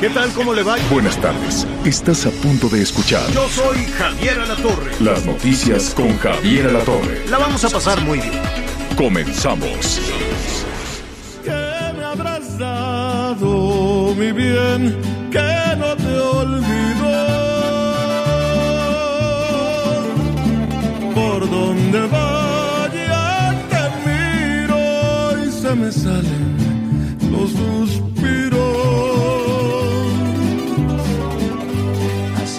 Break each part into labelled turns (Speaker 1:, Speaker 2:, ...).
Speaker 1: ¿Qué tal? ¿Cómo le va?
Speaker 2: Buenas tardes. Estás a punto de escuchar
Speaker 1: Yo soy Javier Alatorre.
Speaker 2: las noticias con Javier Alatorre.
Speaker 1: La vamos a pasar muy bien.
Speaker 2: Comenzamos.
Speaker 3: que me habrás dado, mi bien, que no te olvido. Por donde vaya te miro y se me salen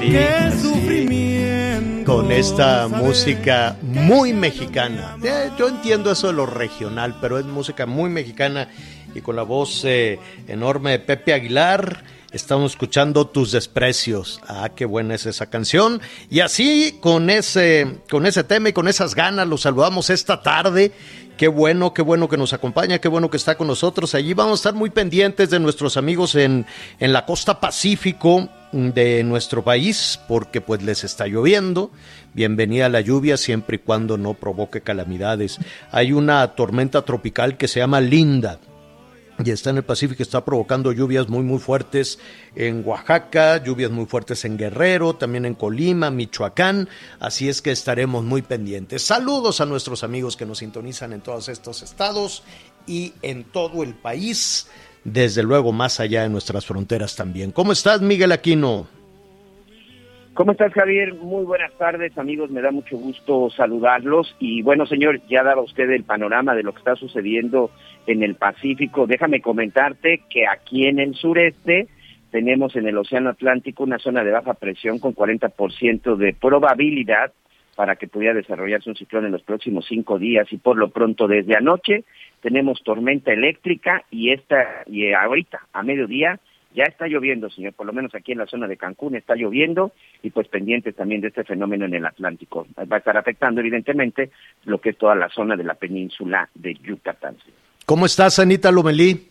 Speaker 3: Qué sufrimiento.
Speaker 1: Con esta música muy mexicana. Eh, yo entiendo eso de lo regional, pero es música muy mexicana y con la voz eh, enorme de Pepe Aguilar. Estamos escuchando tus desprecios. Ah, qué buena es esa canción. Y así, con ese, con ese tema y con esas ganas, los saludamos esta tarde. Qué bueno, qué bueno que nos acompaña, qué bueno que está con nosotros. Allí vamos a estar muy pendientes de nuestros amigos en, en la costa Pacífico de nuestro país, porque pues les está lloviendo. Bienvenida a la lluvia siempre y cuando no provoque calamidades. Hay una tormenta tropical que se llama Linda y está en el Pacífico, está provocando lluvias muy muy fuertes en Oaxaca, lluvias muy fuertes en Guerrero, también en Colima, Michoacán, así es que estaremos muy pendientes. Saludos a nuestros amigos que nos sintonizan en todos estos estados y en todo el país, desde luego más allá de nuestras fronteras también. ¿Cómo estás, Miguel Aquino?
Speaker 4: ¿Cómo estás, Javier? Muy buenas tardes, amigos. Me da mucho gusto saludarlos. Y bueno, señor, ya daba usted el panorama de lo que está sucediendo en el Pacífico. Déjame comentarte que aquí en el sureste tenemos en el Océano Atlántico una zona de baja presión con 40% de probabilidad para que pudiera desarrollarse un ciclón en los próximos cinco días. Y por lo pronto, desde anoche tenemos tormenta eléctrica y esta y ahorita a mediodía ya está lloviendo, señor, por lo menos aquí en la zona de Cancún está lloviendo y pues pendientes también de este fenómeno en el Atlántico. Va a estar afectando evidentemente lo que es toda la zona de la península de Yucatán.
Speaker 1: ¿Cómo estás, Anita Lomelí?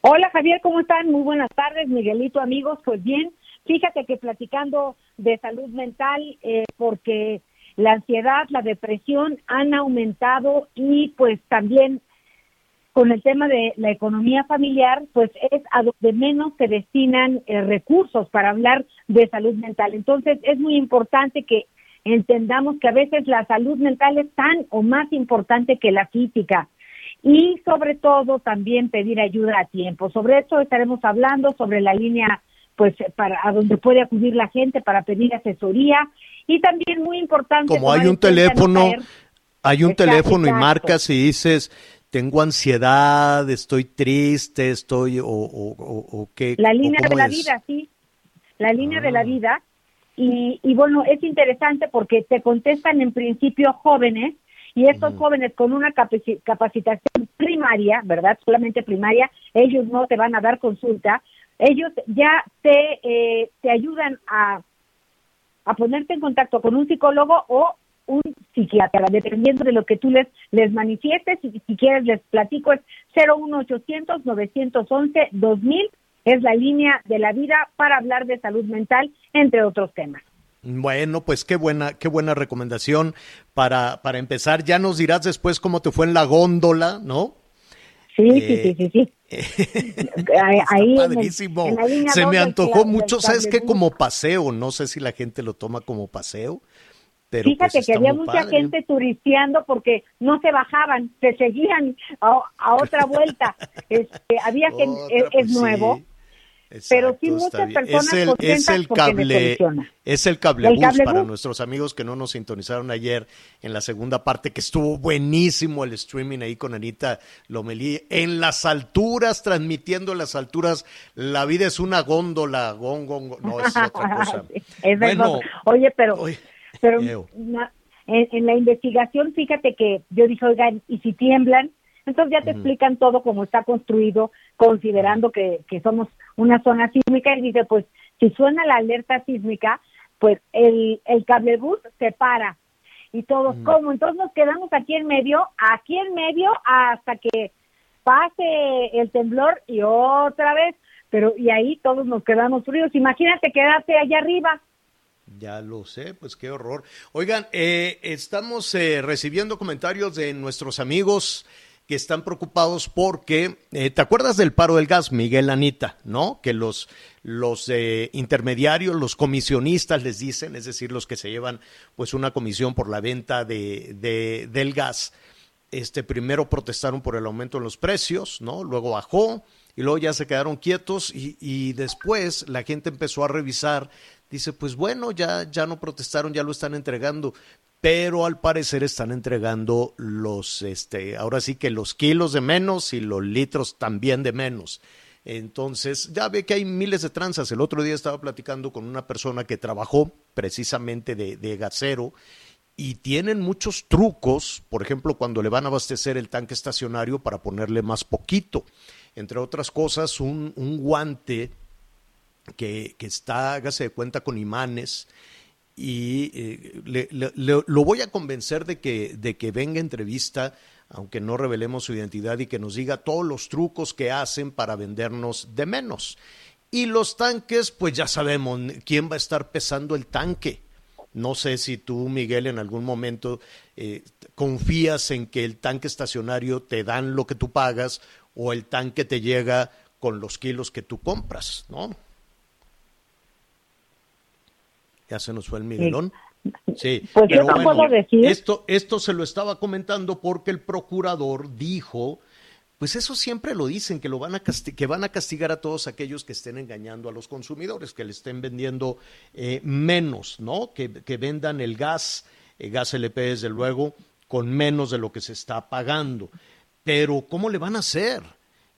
Speaker 5: Hola Javier, ¿cómo están? Muy buenas tardes, Miguelito, amigos. Pues bien, fíjate que platicando de salud mental, eh, porque la ansiedad, la depresión han aumentado y pues también con el tema de la economía familiar, pues es a donde menos se destinan eh, recursos para hablar de salud mental. Entonces es muy importante que entendamos que a veces la salud mental es tan o más importante que la física y sobre todo también pedir ayuda a tiempo. Sobre esto estaremos hablando sobre la línea pues para a donde puede acudir la gente para pedir asesoría y también muy importante
Speaker 1: Como hay un teléfono, hay un
Speaker 5: Exacto,
Speaker 1: teléfono y marcas y dices, tengo ansiedad, estoy triste, estoy o, o, o, o qué.
Speaker 5: La línea de la
Speaker 1: es?
Speaker 5: vida, sí. La línea de la
Speaker 1: Ah.
Speaker 5: vida. Y, y bueno, es interesante porque te contestan en principio jóvenes y estos jóvenes con una capaci- capacitación primaria, ¿verdad? Solamente primaria, ellos no te van a dar consulta, ellos ya te, eh, te ayudan a, a ponerte en contacto con un psicólogo o un psiquiatra, dependiendo de lo que tú les, les manifiestes. Y si quieres, les platico, es 01800-911-2000, es la línea de la vida para hablar de salud mental, entre otros temas.
Speaker 1: Bueno, pues qué buena, qué buena recomendación para, para empezar. Ya nos dirás después cómo te fue en la góndola, ¿no?
Speaker 5: Sí,
Speaker 1: Eh,
Speaker 5: sí, sí, sí, sí. Ahí- ahí en el-
Speaker 1: padrísimo.
Speaker 5: en
Speaker 1: Se me antojó mucho, ¿sabes qué? Como paseo, no sé si la gente lo toma como paseo, pero
Speaker 5: Fíjate
Speaker 1: pues
Speaker 5: que había mucha
Speaker 1: padre.
Speaker 5: gente turisteando porque no se bajaban, se seguían a, a otra vuelta. Este, había gente,
Speaker 1: Otra,
Speaker 5: es,
Speaker 1: pues,
Speaker 5: es
Speaker 1: sí.
Speaker 5: nuevo, Pero sí muchas
Speaker 1: bien.
Speaker 5: personas
Speaker 1: es el, es el cable, es el
Speaker 5: El cablebús.
Speaker 1: para nuestros amigos que no nos sintonizaron ayer en la segunda parte, que estuvo buenísimo el streaming ahí con Anita Lomelí, en las alturas, transmitiendo en las alturas, la vida es una góndola, gong. no, es otra cosa.
Speaker 5: Sí, es
Speaker 1: Bueno,
Speaker 5: verdad. Oye, pero,
Speaker 1: oye,
Speaker 5: pero na- en, en la investigación, fíjate que yo dije, oigan, ¿y si tiemblan? Entonces ya te explican todo cómo está construido, considerando que, que somos una zona sísmica y dice, pues si suena la alerta sísmica, pues el, el cablebús se para y todos, ¿cómo? Entonces nos quedamos aquí en medio, aquí en medio hasta que pase el temblor y otra vez, pero y ahí todos nos quedamos fríos. Imagínate quedarte allá arriba.
Speaker 1: Ya lo sé, pues qué horror. Oigan, eh, estamos eh, recibiendo comentarios de nuestros amigos que están preocupados porque, eh, ¿te acuerdas del paro del gas, Miguel Anita? ¿No? Que los, los intermediarios, los comisionistas les dicen, es decir, los que se llevan pues una comisión por la venta de, de, del gas, este, primero protestaron por el aumento en los precios, ¿no? Luego bajó y luego ya se quedaron quietos y, y después la gente empezó a revisar dice, pues bueno, ya, ya no protestaron, ya lo están entregando, pero al parecer están entregando los, este, ahora sí que los kilos de menos y los litros también de menos. Entonces, ya ve que hay miles de tranzas. El otro día estaba platicando con una persona que trabajó precisamente de, de gasero y tienen muchos trucos, por ejemplo, cuando le van a abastecer el tanque estacionario para ponerle más poquito. Entre otras cosas, un, un guante que, que, está, hágase de cuenta, con imanes y eh, le, lo voy a convencer de que, de que venga entrevista, aunque no revelemos su identidad y que nos diga todos los trucos que hacen para vendernos de menos. Y los tanques, pues ya sabemos quién va a estar pesando el tanque. No sé si tú, Miguel, en algún momento eh, confías en que el tanque estacionario te dan lo que tú pagas o el tanque te llega con los kilos que tú compras, ¿no? Ya se nos fue el Miguelón. Sí,
Speaker 5: pues pero yo bueno, puedo decir.
Speaker 1: Esto, esto se lo estaba comentando porque el procurador dijo, pues eso siempre lo dicen, que, lo van a que van a castigar a todos aquellos que estén engañando a los consumidores, que le estén vendiendo eh, menos, ¿no? Que, que, vendan el gas, el gas LP desde luego, con menos de lo que se está pagando. Pero, ¿cómo le van a hacer?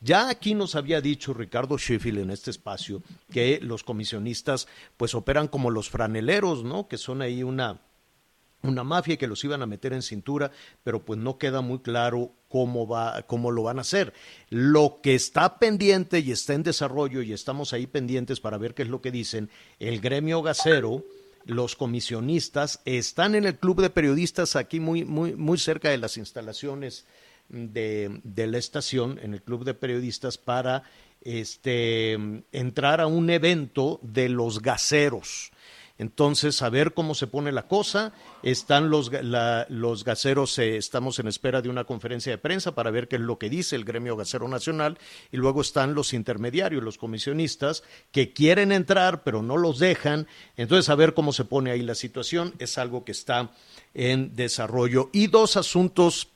Speaker 1: Ya aquí nos había dicho Ricardo Sheffield en este espacio que los comisionistas pues operan como los franeleros, ¿no? Que son ahí una una mafia que los iban a meter en cintura, pero pues no queda muy claro cómo va, cómo lo van a hacer. Lo que está pendiente y está en desarrollo y estamos ahí pendientes para ver qué es lo que dicen, el gremio gasero, los comisionistas están en el club de periodistas aquí muy muy muy cerca de las instalaciones de, de, la estación, en el club de periodistas, para este, entrar a un evento de los gaseros. Entonces, a ver cómo se pone la cosa. Están los, los gaseros, eh, estamos en espera de una conferencia de prensa para ver qué es lo que dice el gremio gasero nacional. Y luego están los intermediarios, los comisionistas, que quieren entrar, pero no los dejan. Entonces, a ver cómo se pone ahí la situación. Es algo que está en desarrollo. Y dos asuntos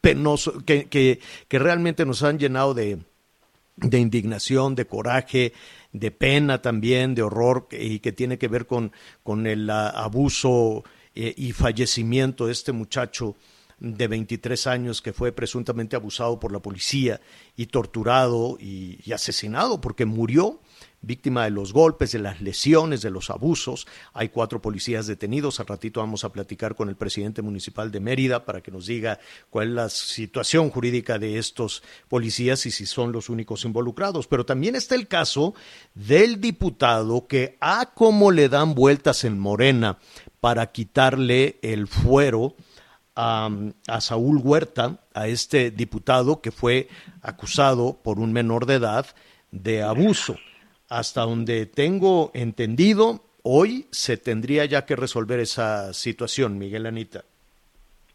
Speaker 1: penoso, que, que, realmente nos han llenado de, indignación, de coraje, de pena también, de horror, y que tiene que ver con, el abuso eh, y fallecimiento de este muchacho de 23 años que fue presuntamente abusado por la policía y torturado y asesinado porque murió víctima de los golpes, de las lesiones, de los abusos. Hay cuatro policías detenidos. Al ratito vamos a platicar con el presidente municipal de Mérida para que nos diga cuál es la situación jurídica de estos policías y si son los únicos involucrados. Pero también está el caso del diputado que a cómo le dan vueltas en Morena para quitarle el fuero a, a, Saúl Huerta, a este diputado que fue acusado por un menor de edad de abuso hasta donde tengo entendido, hoy se tendría ya que resolver esa situación, Miguel Anita.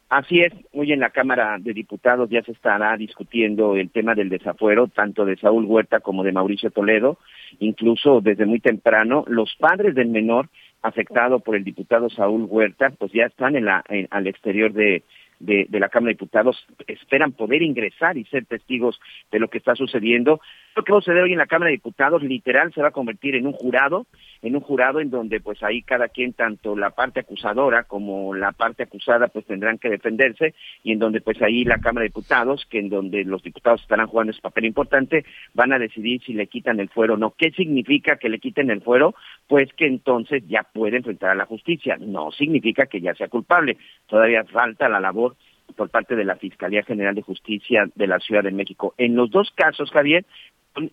Speaker 4: Así es, hoy en la Cámara de Diputados ya se estará discutiendo el tema del desafuero, tanto de Saúl Huerta como de Mauricio Toledo. Incluso desde muy temprano, los padres del menor afectado por el diputado Saúl Huerta, pues ya están en la, en, al exterior de, de, de, la Cámara de Diputados esperan poder ingresar y ser testigos de lo que está sucediendo. Lo que va a suceder hoy en la Cámara de Diputados literal se va a convertir en un jurado, en un jurado en donde pues ahí cada quien, tanto la parte acusadora como la parte acusada, pues tendrán que defenderse y en donde pues ahí la Cámara de Diputados, que en donde los diputados estarán jugando ese papel importante, van a decidir si le quitan el fuero o no. ¿Qué significa que le quiten el fuero? Pues que entonces ya puede enfrentar a la justicia. No significa que ya sea culpable. Todavía falta la labor por parte de la Fiscalía General de Justicia de la Ciudad de México. En los dos casos, Javier,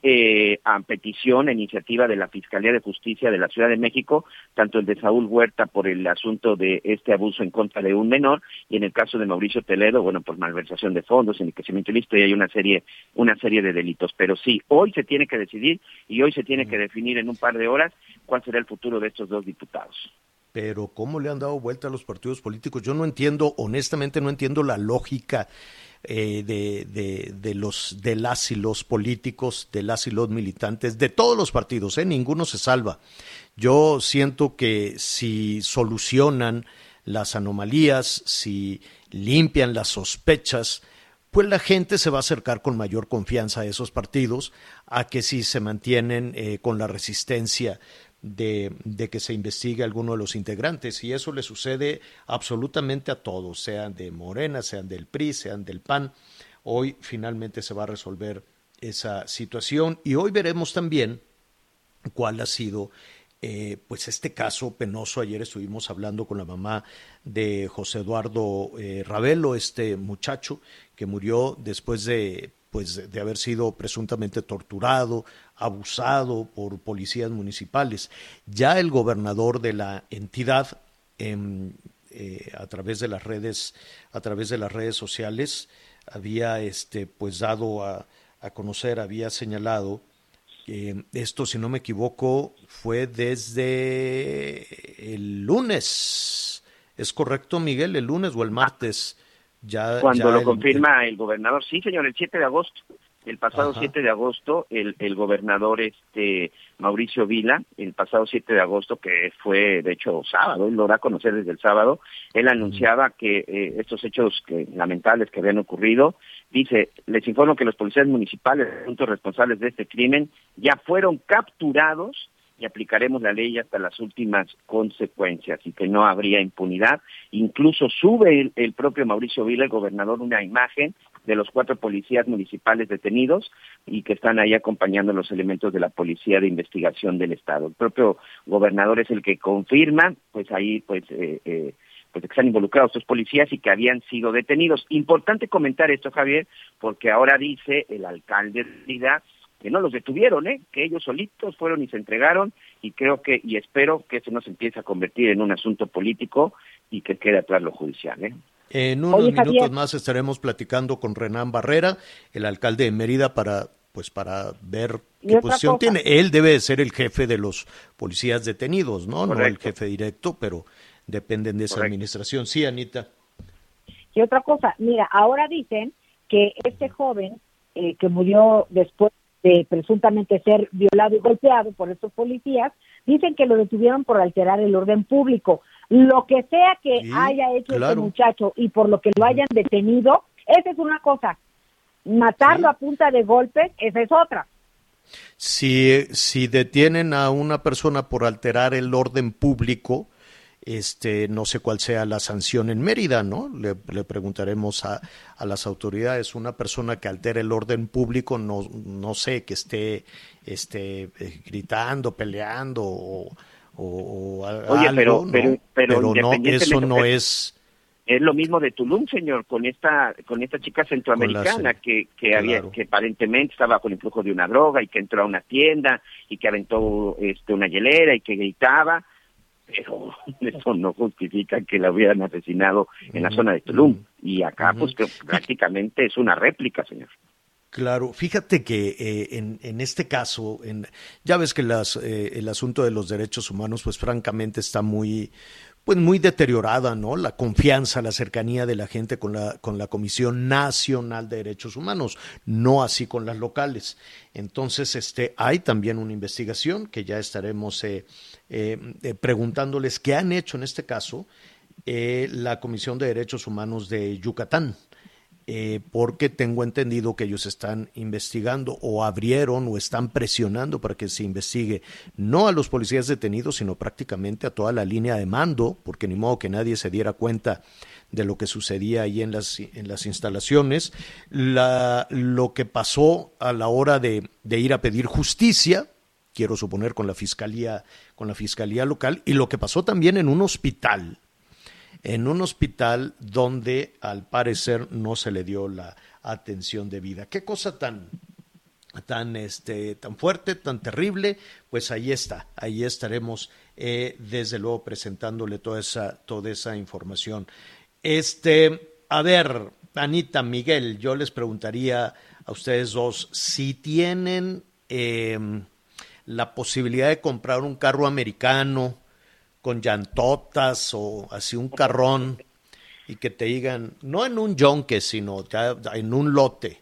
Speaker 4: eh, a petición, a iniciativa de la Fiscalía de Justicia de la Ciudad de México, tanto el de Saúl Huerta por el asunto de este abuso en contra de un menor y en el caso de Mauricio Toledo, bueno, por malversación de fondos, enriquecimiento ilícito y hay una serie, una serie de delitos. Pero sí, hoy se tiene que decidir y hoy se tiene que definir en un par de horas cuál será el futuro de estos dos diputados
Speaker 1: pero ¿cómo le han dado vuelta a los partidos políticos? Yo no entiendo, honestamente no entiendo la lógica eh, de, de, los, de las y los políticos, de las y los militantes, de todos los partidos, ¿eh? ninguno se salva. Yo siento que si solucionan las anomalías, si limpian las sospechas, pues la gente se va a acercar con mayor confianza a esos partidos a que si se mantienen eh, con la resistencia de, que se investigue alguno de los integrantes y eso le sucede absolutamente a todos, sean de Morena, sean del PRI, sean del PAN. Hoy finalmente se va a resolver esa situación y hoy veremos también cuál ha sido eh, pues este caso penoso. Ayer estuvimos hablando con la mamá de José Eduardo eh, Ravelo, este muchacho que murió después de pues de haber sido presuntamente torturado, abusado por policías municipales. Ya el gobernador de la entidad, em, eh, a través de las redes, a través de las redes sociales, había este, pues dado a, a conocer, había señalado que esto, si no me equivoco, fue desde el lunes. ¿Es correcto, Miguel? ¿El lunes o el martes?
Speaker 4: Cuando lo confirma el gobernador, sí, señor, el 7 de agosto. El pasado 7 de agosto, el, el gobernador este Mauricio Vila, el pasado 7 de agosto, que fue de hecho sábado, él lo da a conocer desde el sábado, él anunciaba que eh, estos hechos que, lamentables que habían ocurrido, dice, les informo que los policías municipales, puntos responsables de este crimen, ya fueron capturados y aplicaremos la ley hasta las últimas consecuencias y que no habría impunidad. Incluso sube el, propio Mauricio Vila, el gobernador, una imagen de los cuatro policías municipales detenidos y que están ahí acompañando los elementos de la policía de investigación del estado. El propio gobernador es el que confirma, pues ahí, pues, eh, eh, pues que están involucrados estos policías y que habían sido detenidos. Importante comentar esto, Javier, porque ahora dice el alcalde de Ciudad que no los detuvieron, ¿eh? que ellos solitos fueron y se entregaron y creo que y espero que esto no se empiece a convertir en un asunto político y que quede atrás lo judicial. ¿eh?
Speaker 1: En unos minutos más estaremos platicando con Renán Barrera, el alcalde de Mérida, para pues para ver qué posición tiene. Él debe ser el jefe de los policías detenidos, ¿no? No el jefe directo, pero dependen de esa administración. Sí, Anita.
Speaker 5: Y otra cosa, mira, ahora dicen que este joven eh, que murió después de presuntamente ser violado y golpeado por estos policías, dicen que lo detuvieron por alterar el orden público. Lo que sea que haya hecho este muchacho y por lo que lo hayan detenido, esa es una cosa. Matarlo a punta de golpes, esa es otra.
Speaker 1: Si, si detienen a una persona por alterar el orden público, este, no sé cuál sea la sanción en Mérida, ¿no? Le, preguntaremos a, a, las autoridades. Una persona que altera el orden público, no, no sé, que esté, esté eh, gritando, peleando o, o,
Speaker 4: Oye,
Speaker 1: algo,
Speaker 4: pero,
Speaker 1: ¿no? pero, no, eso no es...
Speaker 4: Es lo mismo de Tulum, señor, con esta con esta chica centroamericana que que había que aparentemente estaba bajo el influjo de una droga y que entró a una tienda y que aventó este una hielera y que gritaba pero eso no justifica que la hubieran asesinado en la zona de Tulum. Y acá, pues, que prácticamente es una réplica, señor.
Speaker 1: Claro, fíjate que eh, en, en, este caso, en, ya ves que las, eh, el asunto de los derechos humanos, pues francamente está muy, pues muy deteriorada, ¿no? La confianza, la cercanía de la gente con la, con la Comisión Nacional de Derechos Humanos, no así con las locales. Entonces, este, hay también una investigación que ya estaremos eh, eh, eh, preguntándoles qué han hecho en este caso la Comisión de Derechos Humanos de Yucatán. Eh, porque tengo entendido que ellos están investigando o abrieron o están presionando para que se investigue no a los policías detenidos, sino prácticamente a toda la línea de mando, porque ni modo que nadie se diera cuenta de lo que sucedía ahí en las, en las instalaciones, la, lo que pasó a la hora de, de ir a pedir justicia, quiero suponer con la fiscalía, con la fiscalía local, y lo que pasó también en un hospital en un hospital donde al parecer no se le dio la atención debida. Qué cosa tan tan este tan fuerte, tan terrible, pues ahí está, ahí estaremos eh, desde luego presentándole toda esa toda esa información. Este, a ver, Anita, Miguel, yo les preguntaría a ustedes dos si tienen em, la posibilidad de comprar un carro americano con llantotas o así un carrón y que te digan, no en un yonque, sino ya en un lote,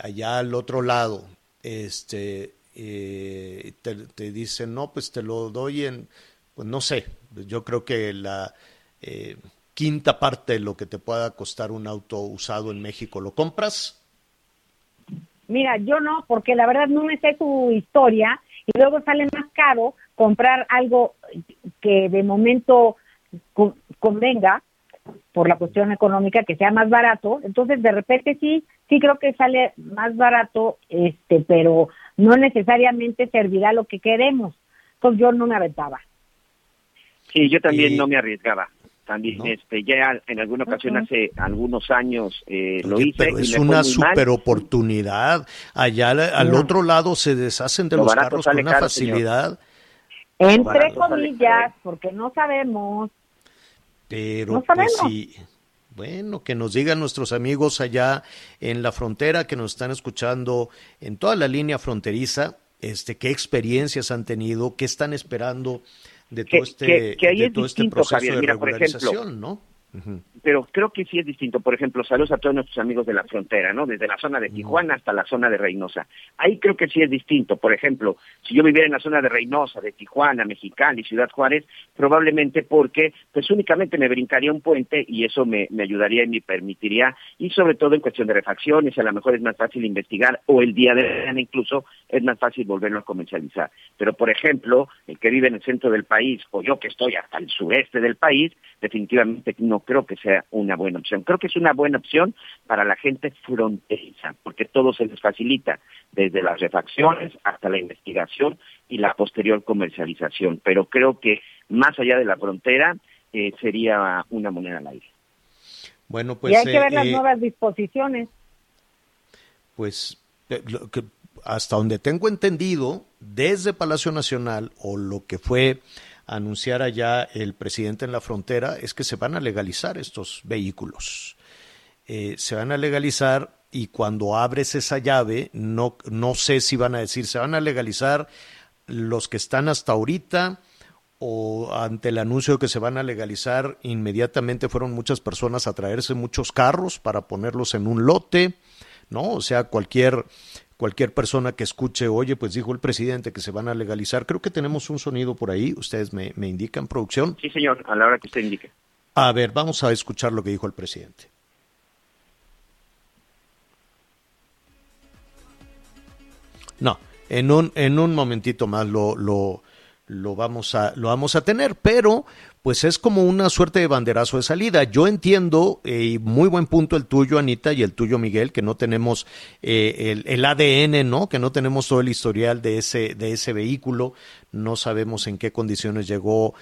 Speaker 1: allá al otro lado, este, eh, te, dicen, no, pues te lo doy en, pues no sé, yo creo que la eh, quinta parte de lo que te pueda costar un auto usado en México, ¿lo compras?
Speaker 5: Mira, yo no, porque la verdad no me sé tu historia y luego sale más caro comprar algo que de momento convenga por la cuestión económica que sea más barato, entonces de repente sí, sí creo que sale más barato, este, pero no necesariamente servirá lo que queremos. Entonces yo no me aventaba.
Speaker 4: Sí, yo también no me arriesgaba. También, este, ya en alguna ocasión hace algunos años eh, lo hice.
Speaker 1: Pero es una super oportunidad. Allá al otro lado se deshacen de los carros con una facilidad.
Speaker 5: Entre comillas, porque no sabemos.
Speaker 1: Pero pues sí. Bueno, que nos digan nuestros amigos allá en la frontera que nos están escuchando en toda la línea fronteriza, este, qué experiencias han tenido, qué están esperando de todo este, de todo este proceso de regularización, ¿no?
Speaker 4: Pero creo que sí es distinto. Por ejemplo, saludos a todos nuestros amigos de la frontera, ¿no? Desde la zona de Tijuana hasta la zona de Reynosa. Ahí creo que sí es distinto. Por ejemplo, si yo viviera en la zona de Reynosa, de Tijuana, Mexicali, Ciudad Juárez, probablemente porque pues únicamente me brincaría un puente y eso me, me ayudaría y me permitiría, y sobre todo en cuestión de refacciones, a lo mejor es más fácil investigar o el día de mañana incluso es más fácil volverlo a comercializar. Pero, por ejemplo, el que vive en el centro del país o yo que estoy hasta el sureste del país, definitivamente no creo que sea una buena opción. Creo que es una buena opción para la gente fronteriza, porque todo se les facilita, desde las refacciones hasta la investigación y la posterior comercialización. Pero creo que más allá de la frontera eh, sería una moneda al aire.
Speaker 1: Bueno, pues.
Speaker 5: Y hay que ver las eh, nuevas disposiciones.
Speaker 1: Pues eh, hasta donde tengo entendido, desde Palacio Nacional o lo que fue anunciar allá el presidente en la frontera es que se van a legalizar estos vehículos. Eh, se van a legalizar y cuando abres esa llave, no, no sé si van a decir, se van a legalizar los que están hasta ahorita o ante el anuncio de que se van a legalizar, inmediatamente fueron muchas personas a traerse muchos carros para ponerlos en un lote, ¿no? O sea, cualquier cualquier persona que escuche, oye, pues dijo el presidente que se van a legalizar. Creo que tenemos un sonido por ahí. Ustedes me, me indican, producción.
Speaker 4: Sí, señor, a la hora que usted indique.
Speaker 1: A ver, vamos a escuchar lo que dijo el presidente. No, en un, en un momentito más lo, lo, lo, vamos a, lo vamos a tener, pero pues es como una suerte de banderazo de salida. Yo entiendo, eh, y muy buen punto el tuyo, Anita, y el tuyo, Miguel, que no tenemos eh, el, ADN, ¿no? Que no tenemos todo el historial de ese, de ese vehículo, no sabemos en qué condiciones llegó,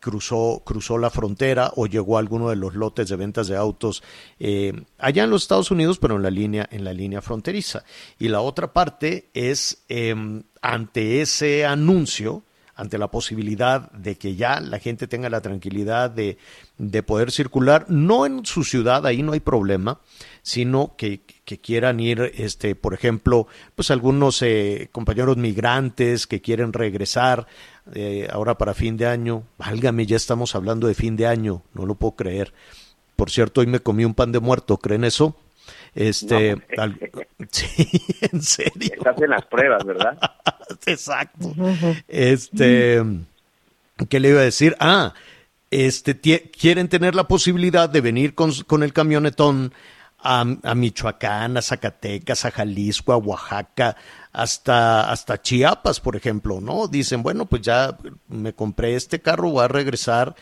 Speaker 1: cruzó, cruzó la frontera o llegó a alguno de los lotes de ventas de autos eh, allá en los Estados Unidos, pero en la línea, en la línea fronteriza. Y la otra parte es em, ante ese anuncio, ante la posibilidad de que ya la gente tenga la tranquilidad de, de poder circular, no en su ciudad, ahí no hay problema, sino que, que quieran ir, este, por ejemplo, pues algunos eh, compañeros migrantes que quieren regresar eh, ahora para fin de año, válgame, ya estamos hablando de fin de año, no lo puedo creer. Por cierto, hoy me comí un pan de muerto, ¿creen eso? Este, sí, en serio.
Speaker 4: Estás en las pruebas, ¿verdad?
Speaker 1: Exacto. Este, ¿qué le iba a decir? Ah, este, quieren tener la posibilidad de venir con, con el camionetón a, a, Michoacán, a Zacatecas, a Jalisco, a Oaxaca, hasta, hasta Chiapas, por ejemplo, ¿no? Dicen, bueno, pues ya me compré este carro, voy a regresar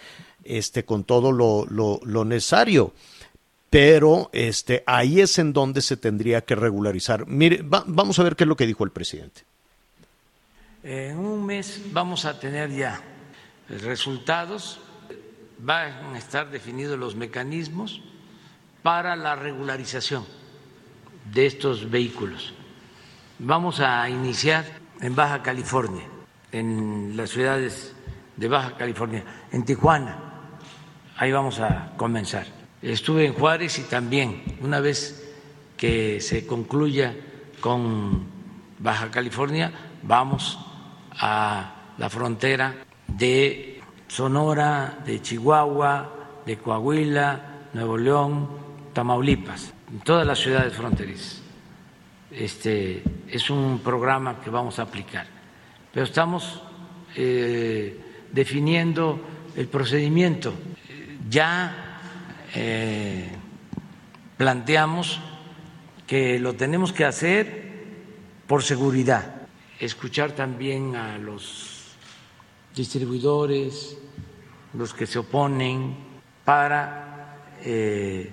Speaker 1: este, con todo lo, lo, lo necesario pero este, ahí es en donde se tendría que regularizar. Mire, vamos a ver qué es lo que dijo el presidente.
Speaker 6: En un mes vamos a tener ya resultados. van a estar definidos los mecanismos para la regularización de estos vehículos. Vamos a iniciar en Baja California, en las ciudades de Baja California, en Tijuana. Ahí vamos a comenzar. Estuve en Juárez y también, una vez que se concluya con Baja California, vamos a la frontera de Sonora, de Chihuahua, de Coahuila, Nuevo León, Tamaulipas, en todas las ciudades fronterizas. Este es un programa que vamos a aplicar, pero estamos eh, definiendo el procedimiento. Ya eh, planteamos que lo tenemos que hacer por seguridad, escuchar también a los distribuidores, los que se oponen, para eh,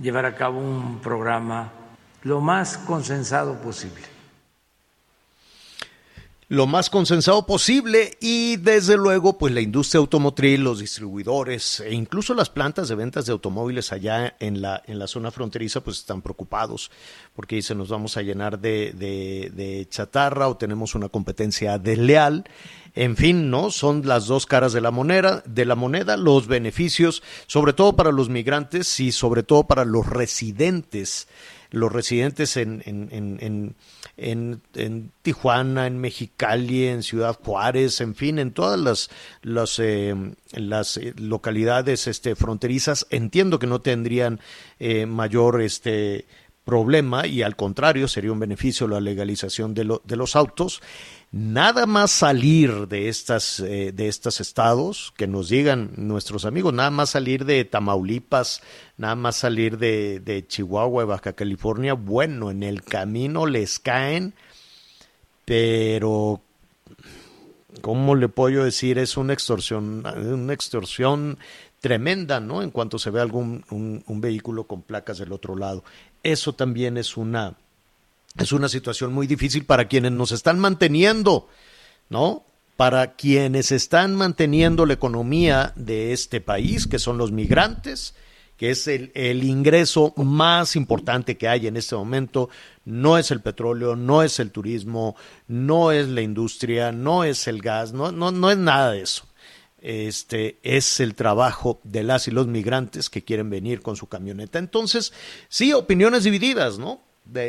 Speaker 6: llevar a cabo un programa lo más consensado posible
Speaker 1: lo más consensado posible y desde luego pues la industria automotriz, los distribuidores e incluso las plantas de ventas de automóviles allá en la, en la zona fronteriza pues están preocupados porque dicen nos vamos a llenar de, de, chatarra o tenemos una competencia desleal. En fin, ¿no? Son las dos caras de la moneda, de la moneda, los beneficios, sobre todo para los migrantes y sobre todo para los residentes, los residentes en, en, en en, en, Tijuana, en Mexicali, en Ciudad Juárez, en fin, en todas las, las, eh, las eh, localidades este, fronterizas. Entiendo que no tendrían eh, mayor este, problema y al contrario sería un beneficio la legalización de, de los autos. Nada más salir de estas eh, de estos estados que nos digan nuestros amigos nada más salir de Tamaulipas nada más salir de, Chihuahua de Baja California bueno en el camino les caen pero cómo le puedo decir es una extorsión una extorsión tremenda no en cuanto se ve algún un vehículo con placas del otro lado eso también es una es una situación muy difícil para quienes nos están manteniendo, ¿no? Para quienes están manteniendo la economía de este país, que son los migrantes, que es el, ingreso más importante que hay en este momento, no es el petróleo, no es el turismo, no es la industria, no es el gas, no, no, no es nada de eso. Este es el trabajo de las y los migrantes que quieren venir con su camioneta. Entonces, sí, opiniones divididas, ¿no?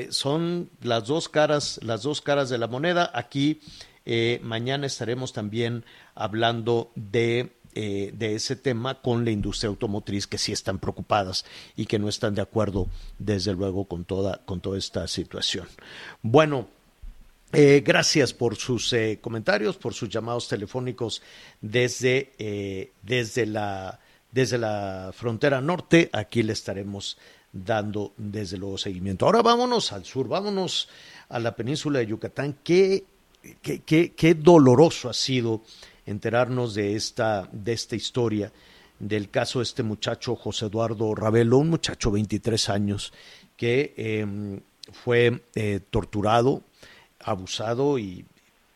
Speaker 1: son las dos caras, las dos caras de la moneda. Aquí eh, mañana estaremos también hablando de, eh, de ese tema con la industria automotriz que sí están preocupadas y que no están de acuerdo, desde luego, con toda, con toda esta situación. Bueno, eh, gracias por sus comentarios, por sus llamados telefónicos desde, desde, la, desde la frontera norte. Aquí le estaremos dando desde luego seguimiento. Ahora vámonos al sur, vámonos a la península de Yucatán. Qué, qué, qué, qué doloroso ha sido enterarnos de esta, de esta historia, del caso de este muchacho José Eduardo Ravelo, un muchacho de 23 años que em, fue eh, torturado, abusado y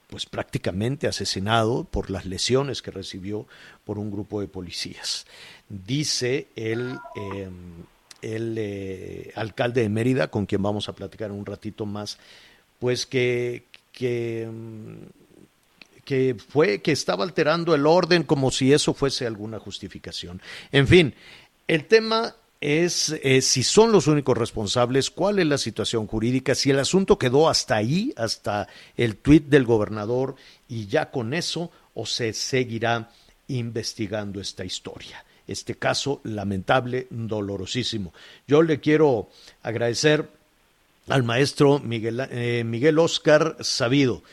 Speaker 1: pues prácticamente asesinado por las lesiones que recibió por un grupo de policías. Dice el em, el eh, alcalde de Mérida, con quien vamos a platicar un ratito más, pues que, que, mm, que fue que estaba alterando el orden como si eso fuese alguna justificación. En fin, el tema es eh, si son los únicos responsables, cuál es la situación jurídica, si el asunto quedó hasta ahí, hasta el tuit del gobernador y ya con eso, o se seguirá investigando esta historia este caso lamentable, dolorosísimo. Yo le quiero agradecer al maestro Miguel, eh, Miguel Oscar Sabido.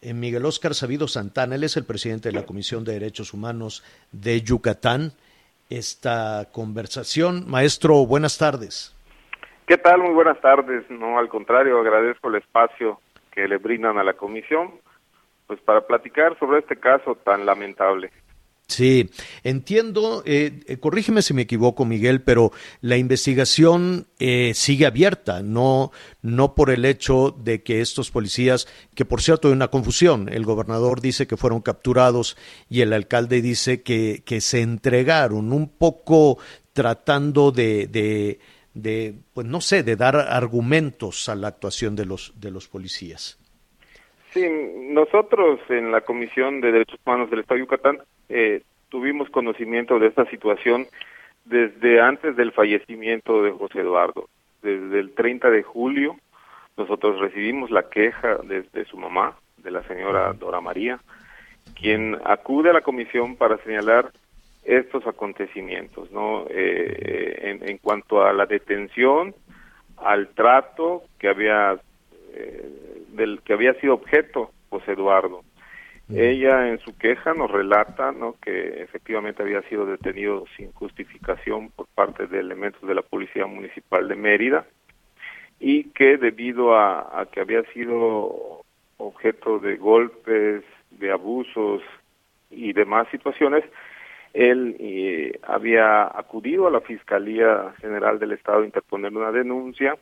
Speaker 1: Eh, Miguel Oscar Sabido Santana, él es el presidente de la Comisión de Derechos Humanos de Yucatán. Esta conversación, maestro, buenas tardes.
Speaker 7: ¿Qué tal? Muy buenas tardes. No, al contrario, agradezco el espacio que le brindan a la comisión, pues para platicar sobre este caso tan lamentable.
Speaker 1: Sí, entiendo, eh, eh, corrígeme si me equivoco, Miguel, pero la investigación eh, sigue abierta, no, no por el hecho de que estos policías, que por cierto hay una confusión, el gobernador dice que fueron capturados y el alcalde dice que, que se entregaron, un poco tratando de, de, de, pues no sé, de dar argumentos a la actuación de los, de los policías.
Speaker 7: Sí, nosotros en la Comisión de Derechos Humanos del Estado de Yucatán eh, tuvimos conocimiento de esta situación desde antes del fallecimiento de José Eduardo. Desde el 30 de julio nosotros recibimos la queja desde su mamá, de la señora Dora María, quien acude a la comisión para señalar estos acontecimientos, ¿no? Eh, en, en, cuanto a la detención, al trato que había eh, del que había sido objeto José Eduardo. Ella en su queja nos relata ¿no? que efectivamente había sido detenido sin justificación por parte de elementos de la Policía Municipal de Mérida y que debido a, a que había sido objeto de golpes, de abusos y demás situaciones, él eh, había acudido a la Fiscalía General del Estado a interponer una denuncia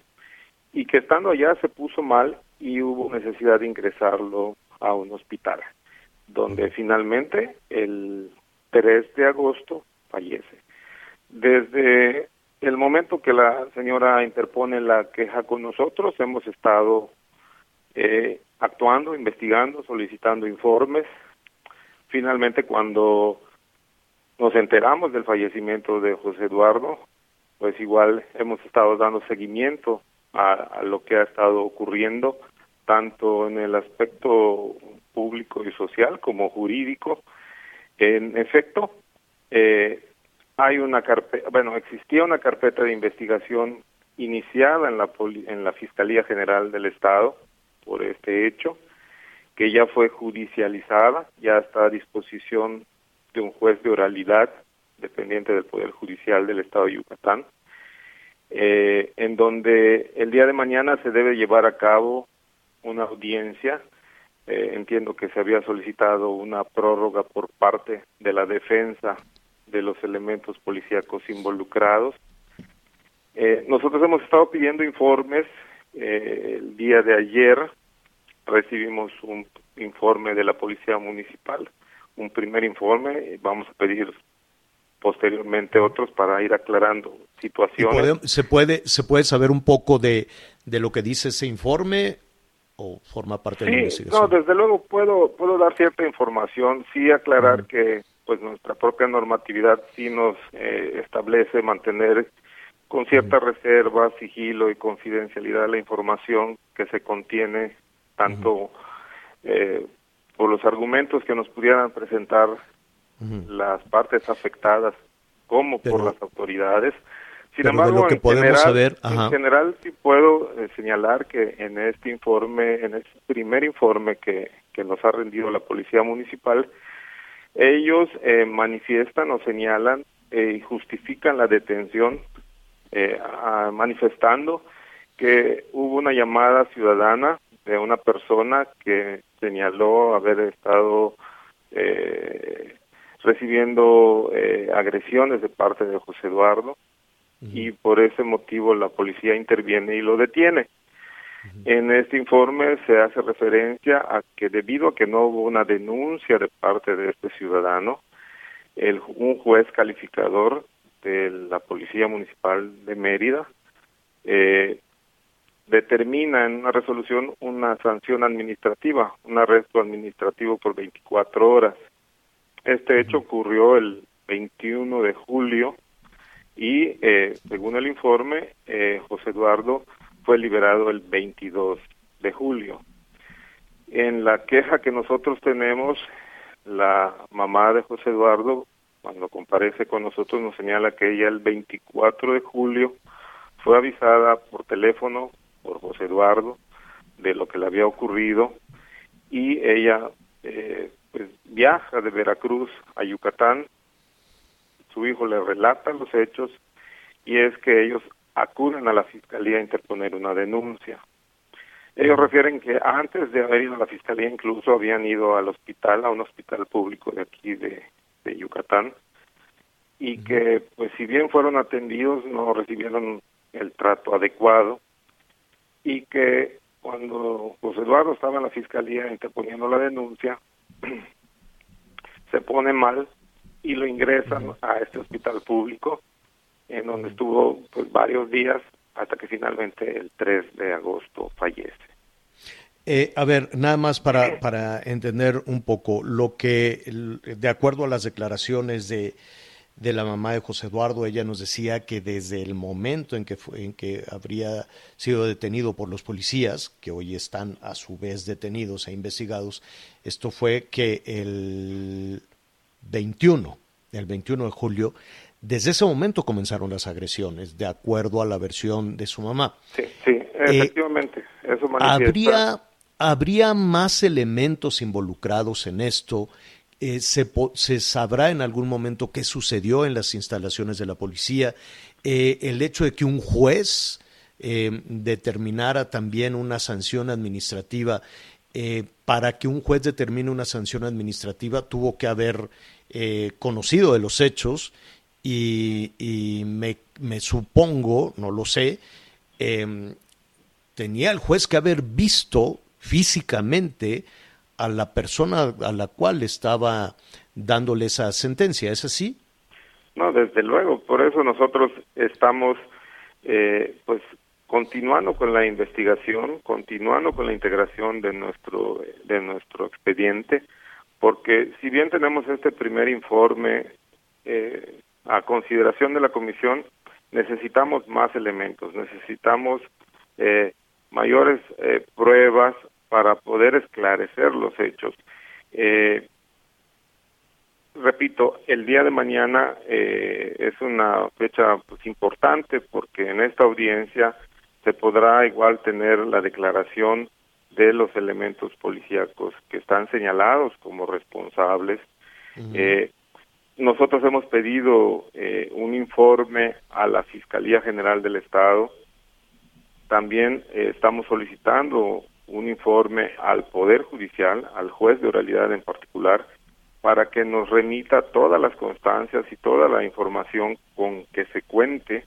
Speaker 7: y que estando allá se puso mal y hubo necesidad de ingresarlo a un hospital donde finalmente el 3 de agosto fallece. Desde el momento que la señora interpone la queja con nosotros, hemos estado eh, actuando, investigando, solicitando informes. Finalmente, cuando nos enteramos del fallecimiento de José Eduardo, pues igual hemos estado dando seguimiento a, a lo que ha estado ocurriendo, tanto en el aspecto público y social como jurídico. En efecto, eh, hay una carpeta, bueno, existía una carpeta de investigación iniciada en la, en la Fiscalía General del Estado por este hecho, que ya fue judicializada, ya está a disposición de un juez de oralidad dependiente del Poder Judicial del Estado de Yucatán, eh, en donde el día de mañana se debe llevar a cabo una audiencia eh, entiendo que se había solicitado una prórroga por parte de la defensa de los elementos policíacos involucrados. Eh, nosotros hemos estado pidiendo informes. Eh, el día de ayer recibimos un informe de la Policía Municipal, un primer informe. Vamos a pedir posteriormente otros para ir aclarando situaciones.
Speaker 1: ¿Se puede, ¿Se puede saber un poco de, de lo que dice ese informe o forma parte de la investigación?
Speaker 7: No, desde luego puedo puedo dar cierta información, sí aclarar que pues nuestra propia normatividad sí nos eh, establece mantener con cierta reserva, sigilo y confidencialidad la información que se contiene tanto eh, por los argumentos que nos pudieran presentar las partes afectadas como por las autoridades sin embargo,
Speaker 1: que podemos
Speaker 7: general, en general sí puedo eh, señalar que en este informe, en este primer informe que, que nos ha rendido la Policía Municipal, ellos eh, manifiestan o señalan eh, y justifican la detención manifestando que hubo una llamada ciudadana de una persona que señaló haber estado recibiendo agresiones de parte de José Eduardo y por ese motivo la policía interviene y lo detiene. En este informe se hace referencia a que debido a que no hubo una denuncia de parte de este ciudadano, el, un juez calificador de la Policía Municipal de Mérida eh, determina en una resolución una sanción administrativa, un arresto administrativo por 24 horas. Este hecho ocurrió el 21 de julio y eh, según el informe, eh, José Eduardo fue liberado el 22 de julio. En la queja que nosotros tenemos, la mamá de José Eduardo, cuando comparece con nosotros, nos señala que ella el 24 de julio fue avisada por teléfono por José Eduardo de lo que le había ocurrido y ella eh, pues viaja de Veracruz a Yucatán su hijo le relata los hechos y es que ellos acuden a la fiscalía a interponer una denuncia. Ellos refieren que antes de haber ido a la fiscalía incluso habían ido al hospital, a un hospital público de aquí de, de Yucatán y que pues si bien fueron atendidos no recibieron el trato adecuado y que cuando José Eduardo estaba en la fiscalía interponiendo la denuncia se pone mal y lo ingresan a este hospital público en donde estuvo pues varios días hasta que finalmente el 3 de agosto fallece.
Speaker 1: Eh, a ver, nada más para, para entender un poco lo que, de acuerdo a las declaraciones de, de la mamá de José Eduardo, ella nos decía que desde el momento en que, fue, en que habría sido detenido por los policías, que hoy están a su vez detenidos e investigados, esto fue que el 21, el 21 de julio, desde ese momento comenzaron las agresiones, de acuerdo a la versión de su mamá.
Speaker 7: Sí, sí, eh, efectivamente. eso
Speaker 1: ¿habría, ¿Habría más elementos involucrados en esto? Eh, se, se, sabrá en algún momento qué sucedió en las instalaciones de la policía? Eh, el hecho de que un juez determinara también una sanción administrativa eh, para que un juez determine una sanción administrativa tuvo que haber eh, conocido de los hechos y, me, supongo, no lo sé, em, tenía el juez que haber visto físicamente a la persona a la cual estaba dándole esa sentencia, ¿es así?
Speaker 7: No, desde luego, por eso nosotros estamos eh, pues continuando con la investigación, continuando con la integración de nuestro de nuestro expediente, porque si bien tenemos este primer informe eh, a consideración de la comisión, necesitamos más elementos, necesitamos eh, mayores eh, pruebas para poder esclarecer los hechos. repito, el día de mañana es una fecha pues, importante porque en esta audiencia se podrá igual tener la declaración de los elementos policíacos que están señalados como responsables. eh, nosotros hemos pedido eh, un informe a la Fiscalía General del Estado. También eh, estamos solicitando un informe al Poder Judicial, al juez de oralidad en particular, para que nos remita todas las constancias y toda la información con que se cuente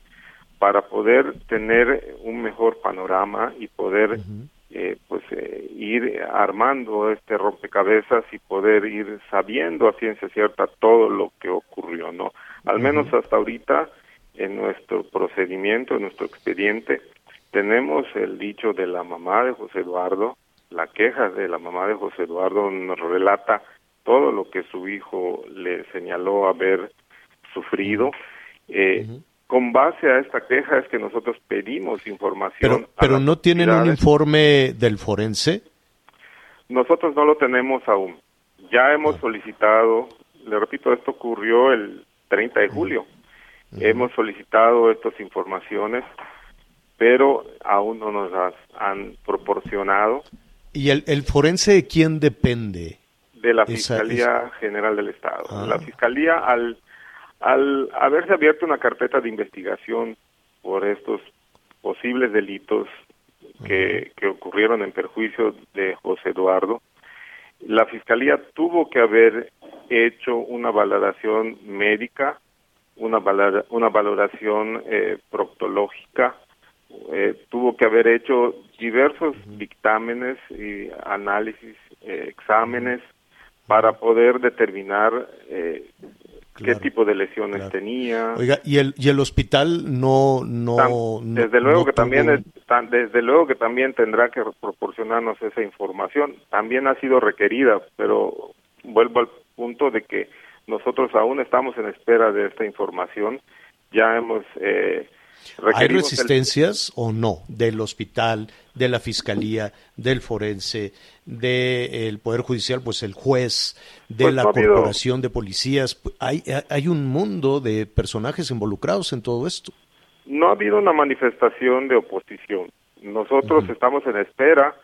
Speaker 7: para poder tener un mejor panorama y poder eh, pues eh, ir armando este rompecabezas y poder ir sabiendo a ciencia cierta todo lo que ocurrió no al menos hasta ahorita en nuestro procedimiento en nuestro expediente tenemos el dicho de la mamá de José Eduardo la queja de la mamá de José Eduardo nos relata todo lo que su hijo le señaló haber sufrido eh, con base a esta queja es que nosotros pedimos información.
Speaker 1: Pero, pero no tienen un informe del forense.
Speaker 7: Nosotros no lo tenemos aún. Ya hemos solicitado, le repito, esto ocurrió el 30 de julio. Hemos solicitado estas informaciones, pero aún no nos las han proporcionado.
Speaker 1: ¿Y el, el forense de quién depende?
Speaker 7: De la Fiscalía General del Estado. Ah. La Fiscalía, al al haberse abierto una carpeta de investigación por estos posibles delitos que, que ocurrieron en perjuicio de José Eduardo, la Fiscalía tuvo que haber hecho una valoración médica, una, una valoración eh, proctológica, eh, tuvo que haber hecho diversos dictámenes y análisis, eh, exámenes, para poder determinar qué tipo de lesiones tenía.
Speaker 1: Oiga, y el y el hospital no no
Speaker 7: desde luego que también desde luego que también tendrá que proporcionarnos esa información. También ha sido requerida, pero vuelvo al punto de que nosotros aún estamos en espera de esta información. Ya hemos eh,
Speaker 1: ¿Hay resistencias o no del hospital, de la fiscalía, del forense, del Poder Judicial, pues el juez, de pues la corporación de policías? Hay, hay un mundo de personajes involucrados en todo esto.
Speaker 7: No ha habido una manifestación de oposición. Nosotros estamos en espera.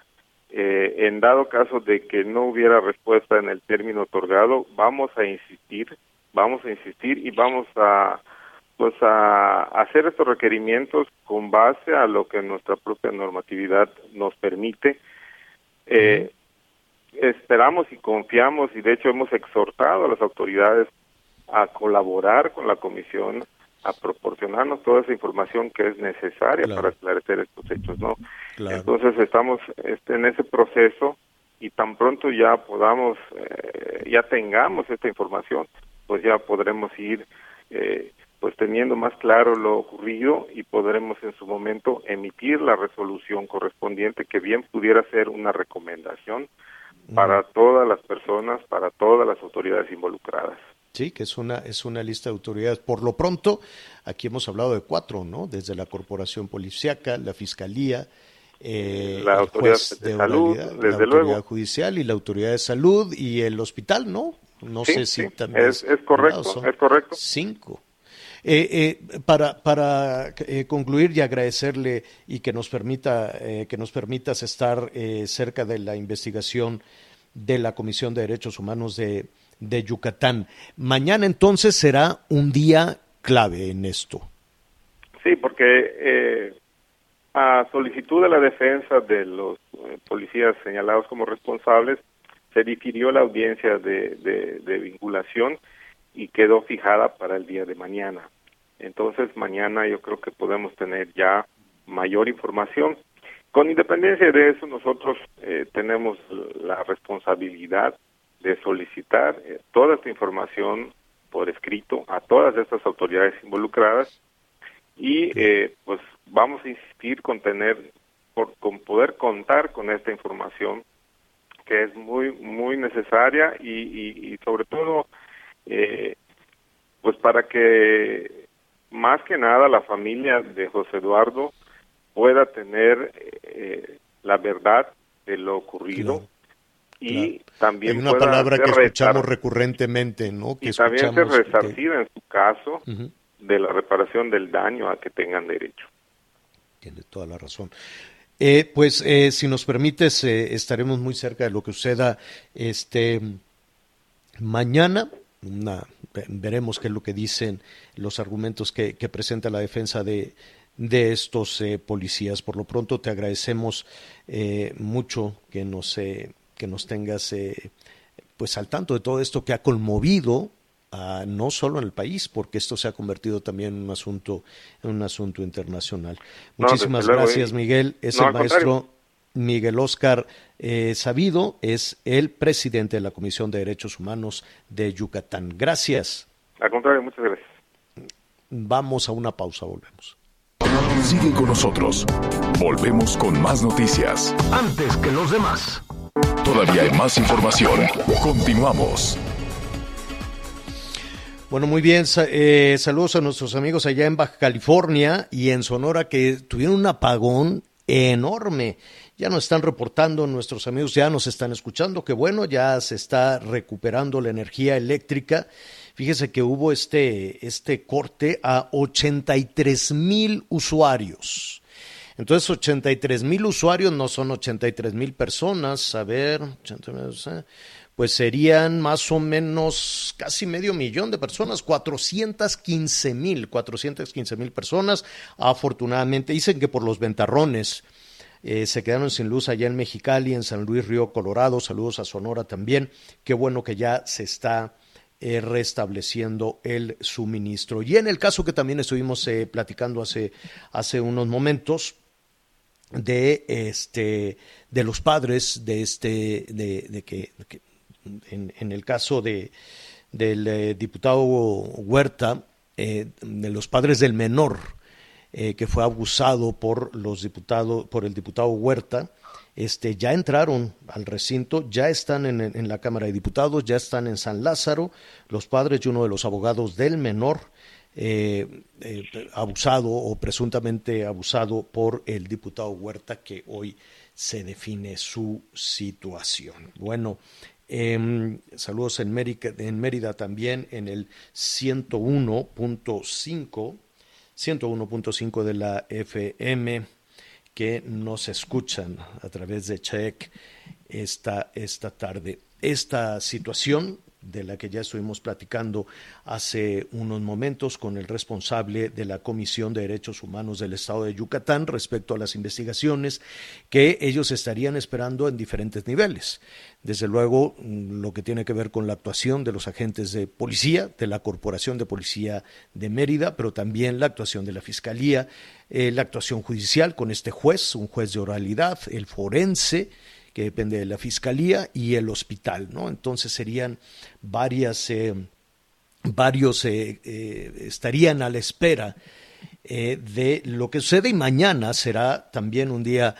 Speaker 7: Eh, en dado caso de que no hubiera respuesta en el término otorgado, vamos a insistir, vamos a insistir y vamos a pues a hacer estos requerimientos con base a lo que nuestra propia normatividad nos permite. Eh, esperamos y confiamos y de hecho hemos exhortado a las autoridades a colaborar con la comisión, a proporcionarnos toda esa información que es necesaria para esclarecer estos hechos, ¿no? Entonces estamos este, en ese proceso y tan pronto ya podamos, eh, ya tengamos esta información, pues ya podremos ir eh, pues teniendo más claro lo ocurrido y podremos en su momento emitir la resolución correspondiente que bien pudiera ser una recomendación para todas las personas, para todas las autoridades involucradas.
Speaker 1: Sí, que es una es una lista de autoridades. Por lo pronto, aquí hemos hablado de cuatro, ¿no? Desde la corporación policiaca, la fiscalía, eh,
Speaker 7: la autoridad de, salud, desde
Speaker 1: la autoridad judicial y la autoridad de salud y el hospital, ¿no? No sé si también
Speaker 7: es, es correcto, es correcto.
Speaker 1: Cinco. Eh, eh, para para eh, concluir y agradecerle y que nos permita que nos permitas estar cerca de la investigación de la Comisión de Derechos Humanos de, de Yucatán. Mañana entonces será un día clave en esto.
Speaker 7: Sí, porque a solicitud de la defensa de los policías señalados como responsables, se difirió la audiencia de, de vinculación y quedó fijada para el día de mañana. Entonces mañana yo creo que podemos tener ya mayor información. Con independencia de eso, nosotros eh, tenemos la responsabilidad de solicitar eh, toda esta información por escrito a todas estas autoridades involucradas y eh, pues vamos a insistir con tener, por, con poder contar con esta información que es muy muy necesaria y, y, y sobre todo eh, pues para que más que nada la familia de José Eduardo pueda tener eh, la verdad de lo ocurrido y también
Speaker 1: Hay una palabra que escuchamos recurrentemente, ¿no? Que
Speaker 7: y también ser resarcida en su caso de la reparación del daño a que tengan derecho.
Speaker 1: Tiene toda la razón. Eh, pues eh, si nos permites, estaremos muy cerca de lo que suceda este mañana veremos qué es lo que dicen los argumentos que, presenta la defensa de, de estos eh, policías. Por lo pronto te agradecemos eh, mucho que nos, eh, que nos tengas pues al tanto de todo esto que ha conmovido a, no solo en el país, porque esto se ha convertido también en un asunto, en un asunto internacional. Muchísimas gracias, Miguel. Es el maestro Miguel Oscar eh, Sabido es el presidente de la Comisión de Derechos Humanos de Yucatán. Gracias.
Speaker 7: Al contrario, muchas gracias.
Speaker 1: Vamos a una pausa, volvemos.
Speaker 2: Sigue con nosotros. Volvemos con más noticias.
Speaker 8: Antes que los demás.
Speaker 2: Todavía hay más información. Continuamos.
Speaker 1: Bueno, muy bien. Eh, saludos a nuestros amigos allá en Baja California y en Sonora que tuvieron un apagón enorme. Ya nos están reportando nuestros amigos, ya nos están escuchando, que bueno, ya se está recuperando la energía eléctrica. Fíjese que hubo este, este corte a 83 mil usuarios. Entonces, 83 mil usuarios no son 83 mil personas. A ver, eh, pues serían más o menos casi medio millón de personas, 415 mil, 415 mil personas. Afortunadamente, dicen que por los ventarrones eh, se quedaron sin luz allá en Mexicali, en San Luis Río Colorado. Saludos a Sonora también. Qué bueno que ya se está eh, restableciendo el suministro. Y en el caso que también estuvimos eh, platicando hace, hace unos momentos de este de los padres de este de, que, en, en, el caso de del diputado Huerta de los padres del menor eh, que fue abusado por los diputados, por el diputado Huerta, este, ya entraron al recinto, ya están en, la Cámara de Diputados, ya están en San Lázaro, los padres y uno de los abogados del menor, eh, eh, abusado o presuntamente abusado por el diputado Huerta, que hoy se define su situación. Bueno, em, saludos en Mérida, en Mérida también en el 101.5 101.5 de la FM que nos escuchan a través de Check esta, esta tarde. Esta situación de la que ya estuvimos platicando hace unos momentos con el responsable de la Comisión de Derechos Humanos del Estado de Yucatán respecto a las investigaciones que ellos estarían esperando en diferentes niveles. Desde luego, lo que tiene que ver con la actuación de los agentes de policía, de la Corporación de Policía de Mérida, pero también la actuación de la Fiscalía, eh, la actuación judicial con este juez, un juez de oralidad, el forense, que depende de la fiscalía, y el hospital, ¿no? Entonces serían varias, eh, varios eh, eh, estarían a la espera de lo que sucede y mañana será también un día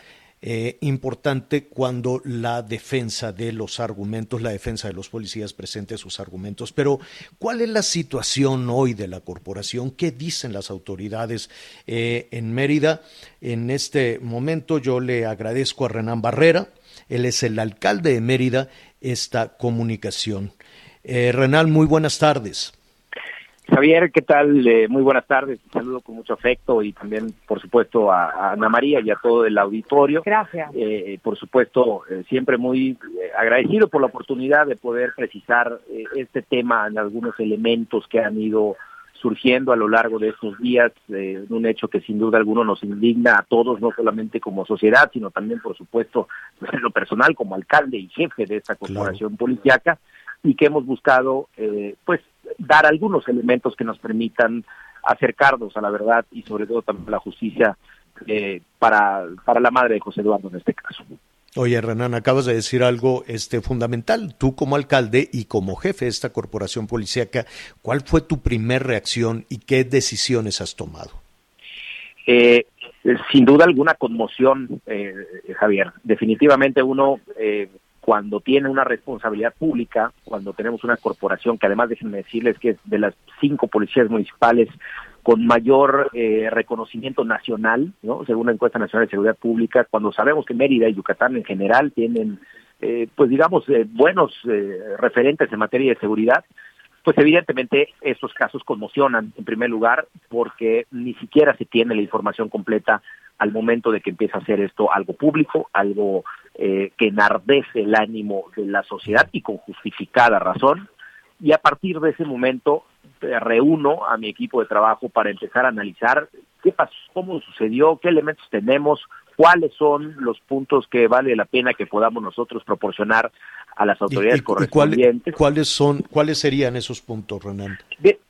Speaker 1: importante cuando la defensa de los argumentos, la defensa de los policías presente sus argumentos. Pero, ¿cuál es la situación hoy de la corporación? ¿Qué dicen las autoridades en Mérida? En este momento yo le agradezco a Renán Barrera, él es el alcalde de Mérida, esta comunicación. Eh, Renal, muy buenas tardes.
Speaker 9: Javier, ¿qué tal? Eh, muy buenas tardes. Un saludo con mucho afecto y también, por supuesto, a, Ana María y a todo el auditorio.
Speaker 5: Gracias.
Speaker 9: Eh, por supuesto, eh, siempre muy agradecido por la oportunidad de poder precisar este tema en algunos elementos que han ido surgiendo a lo largo de estos días, eh, un hecho que sin duda alguno nos indigna a todos, no solamente como sociedad, sino también, por supuesto, en lo personal como alcalde y jefe de esta corporación policiaca, y que hemos buscado, eh, pues, dar algunos elementos que nos permitan acercarnos a la verdad y sobre todo también a la justicia eh, para, para la madre de José Eduardo en este caso.
Speaker 1: Oye, Renan, acabas de decir algo este, fundamental. Tú como alcalde y como jefe de esta corporación policíaca, ¿cuál fue tu primer reacción y qué decisiones has tomado?
Speaker 9: Eh, sin duda alguna conmoción, eh, Javier. Definitivamente uno, eh, cuando tiene una responsabilidad pública, cuando tenemos una corporación que además déjenme decirles que es de las cinco policías municipales con mayor eh, reconocimiento nacional, ¿no? según la encuesta nacional de seguridad pública, cuando sabemos que Mérida y Yucatán en general tienen, eh, pues digamos, eh, buenos referentes en materia de seguridad, pues evidentemente estos casos conmocionan en primer lugar porque ni siquiera se tiene la información completa al momento de que empieza a ser esto algo público, algo que enardece el ánimo de la sociedad y con justificada razón. Y a partir de ese momento reúno a mi equipo de trabajo para empezar a analizar qué pasó, cómo sucedió, qué elementos tenemos, cuáles son los puntos que vale la pena que podamos nosotros proporcionar a las autoridades correspondientes.
Speaker 1: ¿Cuáles son, cuáles serían esos puntos, Renan?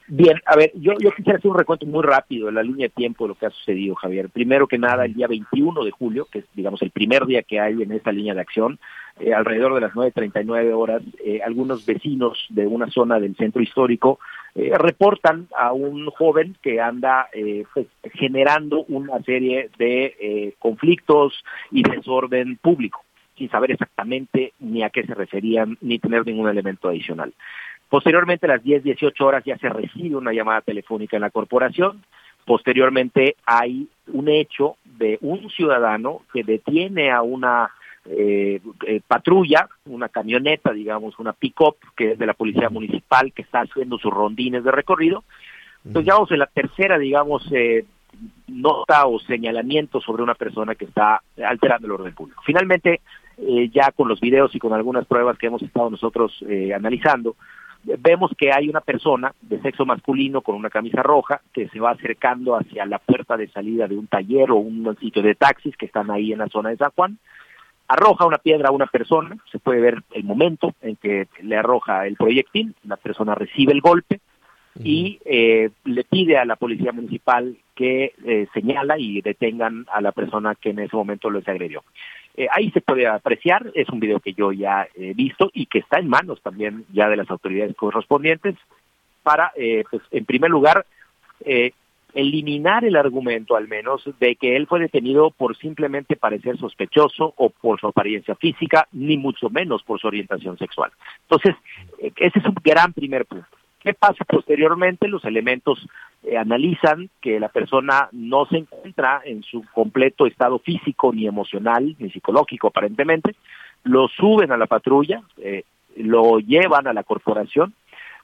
Speaker 9: Bien, a ver, yo, yo quisiera hacer un recuento muy rápido de la línea de tiempo de lo que ha sucedido, Javier. Primero que nada, el día 21 de julio, que es, digamos, el primer día que hay en esta línea de acción, eh, alrededor de las 9.39 horas, eh, algunos vecinos de una zona del centro histórico eh, reportan a un joven que anda pues, generando una serie de conflictos y desorden público, sin saber exactamente ni a qué se referían ni tener ningún elemento adicional. Posteriormente, a las 10, 18 horas ya se recibe una llamada telefónica en la corporación. Posteriormente hay un hecho de un ciudadano que detiene a una eh, eh, patrulla, una camioneta, digamos, una pick-up que es de la policía municipal que está haciendo sus rondines de recorrido. Entonces ya vamos en la tercera, digamos, eh, nota o señalamiento sobre una persona que está alterando el orden público. Finalmente, eh, ya con los videos y con algunas pruebas que hemos estado nosotros analizando, vemos que hay una persona de sexo masculino con una camisa roja que se va acercando hacia la puerta de salida de un taller o un sitio de taxis que están ahí en la zona de San Juan arroja una piedra a una persona, se puede ver el momento en que le arroja el proyectil, la persona recibe el golpe y eh, le pide a la policía municipal que eh, señala y detengan a la persona que en ese momento les agredió. Eh, ahí se puede apreciar, es un video que yo ya he visto y que está en manos también ya de las autoridades correspondientes para, pues, en primer lugar, eliminar el argumento al menos de que él fue detenido por simplemente parecer sospechoso o por su apariencia física, ni mucho menos por su orientación sexual. Entonces, eh, ese es un gran primer punto. ¿Qué pasa posteriormente? Los elementos eh, analizan que la persona no se encuentra en su completo estado físico, ni emocional, ni psicológico aparentemente. Lo suben a la patrulla, eh, lo llevan a la corporación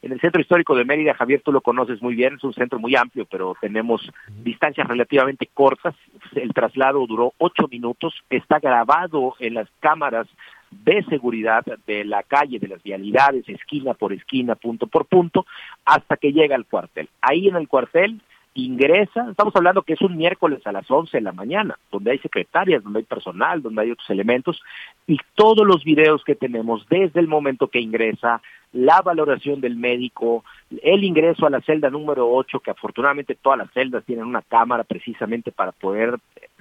Speaker 9: en el centro histórico de Mérida, Javier, tú lo conoces muy bien, es un centro muy amplio, pero tenemos distancias relativamente cortas. El traslado duró ocho minutos, está grabado en las cámaras de seguridad de la calle, de las vialidades, esquina por esquina, punto por punto, hasta que llega al cuartel. Ahí en el cuartel ingresa, estamos hablando que es un miércoles a las 11 de la mañana, donde hay secretarias, donde hay personal, donde hay otros elementos, y todos los videos que tenemos desde el momento que ingresa, la valoración del médico, el ingreso a la celda número 8, que afortunadamente todas las celdas tienen una cámara precisamente para poder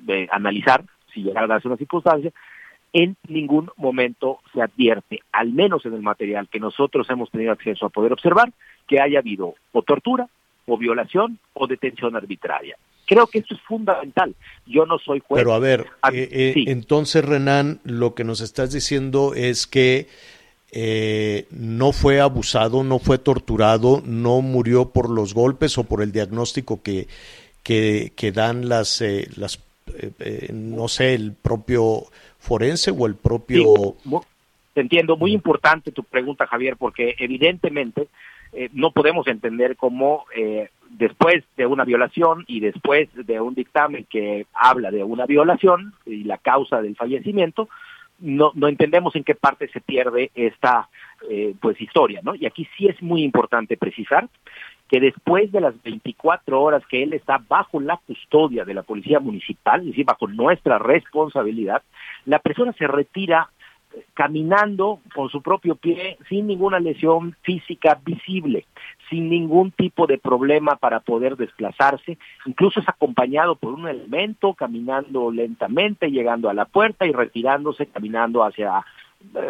Speaker 9: eh, analizar si llegara a darse una circunstancia, en ningún momento se advierte, al menos en el material que nosotros hemos tenido acceso a poder observar, que haya habido o tortura, o violación, o detención arbitraria. Creo que esto es fundamental. Yo no soy juez.
Speaker 1: Pero a ver, eh, eh, entonces Renan, lo que nos estás diciendo es que eh, no fue abusado, no fue torturado, no murió por los golpes o por el diagnóstico que, que, que dan las, las no sé, el propio forense o el propio...
Speaker 9: te entiendo, muy importante tu pregunta, Javier, porque evidentemente eh, no podemos entender cómo eh, después de una violación y después de un dictamen que habla de una violación y la causa del fallecimiento, no, no entendemos en qué parte se pierde esta eh, pues historia, ¿no? Y aquí sí es muy importante precisar que después de las 24 horas que él está bajo la custodia de la policía municipal, es decir, bajo nuestra responsabilidad, la persona se retira caminando con su propio pie sin ninguna lesión física visible, sin ningún tipo de problema para poder desplazarse, incluso es acompañado por un elemento caminando lentamente, llegando a la puerta y retirándose, caminando hacia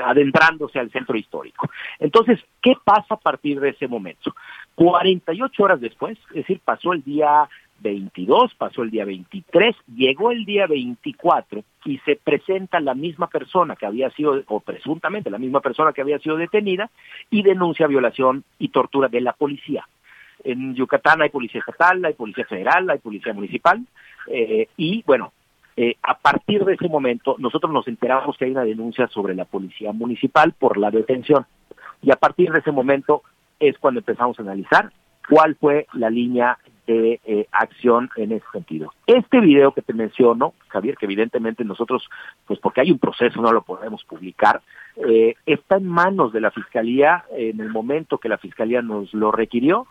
Speaker 9: adentrándose al centro histórico. Entonces, ¿qué pasa a partir de ese momento? 48 horas después, es decir, pasó el día 22, pasó el día 23, llegó el día 24 y se presenta la misma persona que había sido, o presuntamente la misma persona que había sido detenida, y denuncia violación y tortura de la policía. En Yucatán hay policía estatal, hay policía federal, hay policía municipal, eh, y bueno, eh, a partir de ese momento nosotros nos enteramos que hay una denuncia sobre la policía municipal por la detención. Y a partir de ese momento es cuando empezamos a analizar cuál fue la línea eh, acción en ese sentido. Este video que te menciono, Javier, que evidentemente nosotros, pues porque hay un proceso, no lo podemos publicar, eh, está en manos de la Fiscalía en el momento que la Fiscalía nos lo requirió.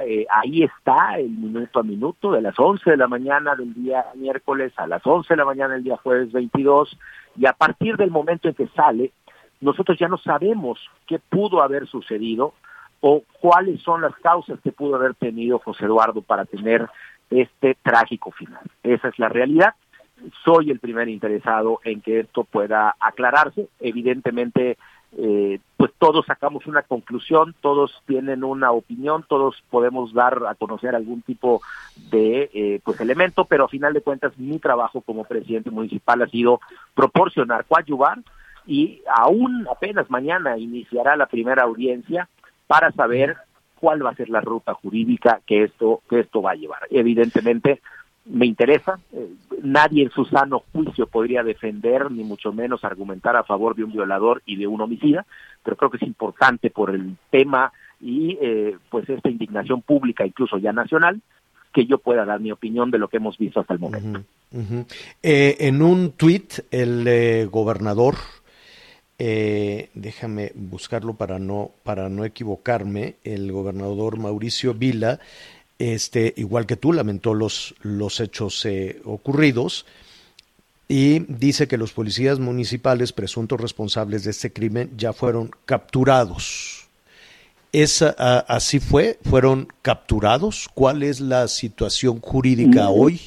Speaker 9: Eh, ahí está el minuto a minuto, de las 11 de la mañana del día miércoles a las 11 de la mañana del día jueves 22, y a partir del momento en que sale, nosotros ya no sabemos qué pudo haber sucedido, o cuáles son las causas que pudo haber tenido José Eduardo para tener este trágico final. Esa es la realidad. Soy el primer interesado en que esto pueda aclararse. Evidentemente, eh, pues todos sacamos una conclusión, todos tienen una opinión, todos podemos dar a conocer algún tipo de eh, pues elemento, pero a final de cuentas mi trabajo como presidente municipal ha sido proporcionar, coadyuvar y aún apenas mañana iniciará la primera audiencia para saber cuál va a ser la ruta jurídica que esto que esto va a llevar. Evidentemente me interesa, eh, nadie en su sano juicio podría defender ni mucho menos argumentar a favor de un violador y de un homicida, pero creo que es importante por el tema y eh, pues esta indignación pública, incluso ya nacional, que yo pueda dar mi opinión de lo que hemos visto hasta el momento.
Speaker 1: Eh, en un tuit, el gobernador eh, déjame buscarlo para no, para no equivocarme, el gobernador Mauricio Vila, este, igual que tú, lamentó los, los hechos eh, ocurridos y dice que los policías municipales presuntos responsables de este crimen ya fueron capturados. ¿Es, ¿Así fue? ¿Fueron capturados? ¿Cuál es la situación jurídica mm. hoy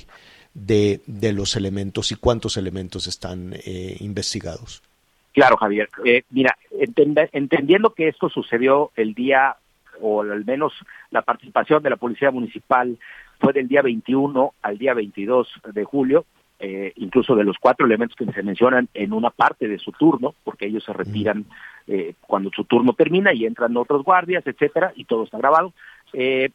Speaker 1: de, de los elementos y cuántos elementos están eh, investigados?
Speaker 9: Claro, Javier. Eh, mira, entendiendo que esto sucedió el día, o al menos la participación de la Policía Municipal fue del día 21 al día 22 de julio, eh, incluso de los cuatro elementos que se mencionan en una parte de su turno, porque ellos se retiran eh, cuando su turno termina y entran otros guardias, etcétera, y todo está grabado. Eh,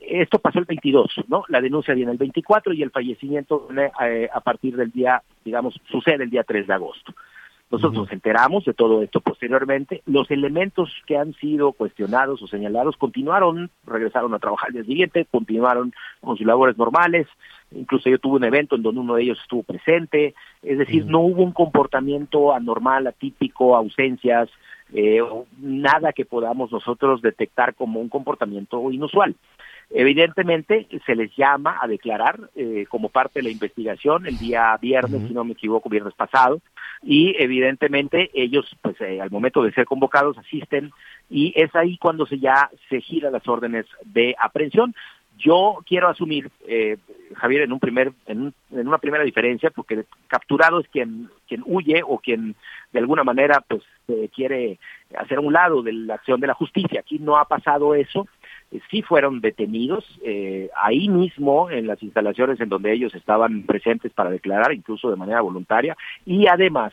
Speaker 9: esto pasó el 22, ¿no? La denuncia viene el 24 y el fallecimiento viene a partir del día, digamos, sucede el día 3 de agosto. Nosotros nos enteramos de todo esto posteriormente. Los elementos que han sido cuestionados o señalados continuaron, regresaron a trabajar el día siguiente, continuaron con sus labores normales. Incluso yo tuve un evento en donde uno de ellos estuvo presente. Es decir, no hubo un comportamiento anormal, atípico, ausencias, eh, nada que podamos nosotros detectar como un comportamiento inusual. Evidentemente se les llama a declarar eh, como parte de la investigación el día viernes, si no me equivoco, viernes pasado, y evidentemente ellos, pues eh, al momento de ser convocados, asisten y es ahí cuando se ya se giran las órdenes de aprehensión. Yo quiero asumir, eh, Javier, en un primer, en, en, una primera diferencia, porque capturado es quien quien huye o quien de alguna manera pues quiere hacer a un lado de la acción de la justicia. Aquí no ha pasado eso eh, sí fueron detenidos eh, ahí mismo en las instalaciones en donde ellos estaban presentes para declarar, incluso de manera voluntaria, y además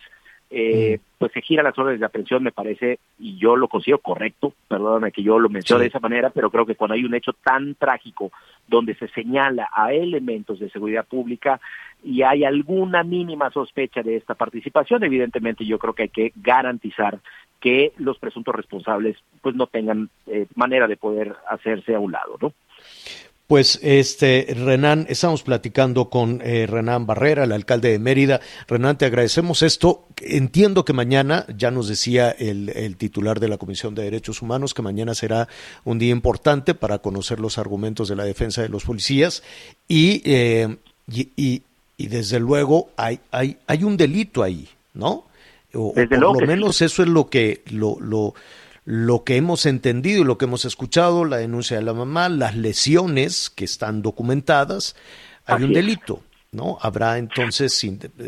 Speaker 9: eh, pues se giran las órdenes de aprehensión, me parece, y yo lo considero correcto, perdóname que yo lo mencione de esa manera, pero creo que cuando hay un hecho tan trágico donde se señala a elementos de seguridad pública y hay alguna mínima sospecha de esta participación, evidentemente yo creo que hay que garantizar que los presuntos responsables pues no tengan eh, manera de poder hacerse a un lado, ¿no?
Speaker 1: Pues este Renan, estamos platicando con eh, Renan Barrera, el alcalde de Mérida. Renan, te agradecemos esto. Entiendo que mañana, ya nos decía el, el, titular de la Comisión de Derechos Humanos, que mañana será un día importante para conocer los argumentos de la defensa de los policías y, eh, y, y, y, desde luego hay, hay, hay un delito ahí, ¿no? O, o por lo menos eso es lo que lo, lo lo que hemos entendido y lo que hemos escuchado, la denuncia de la mamá, las lesiones que están documentadas, hay Así un delito, ¿no? Habrá entonces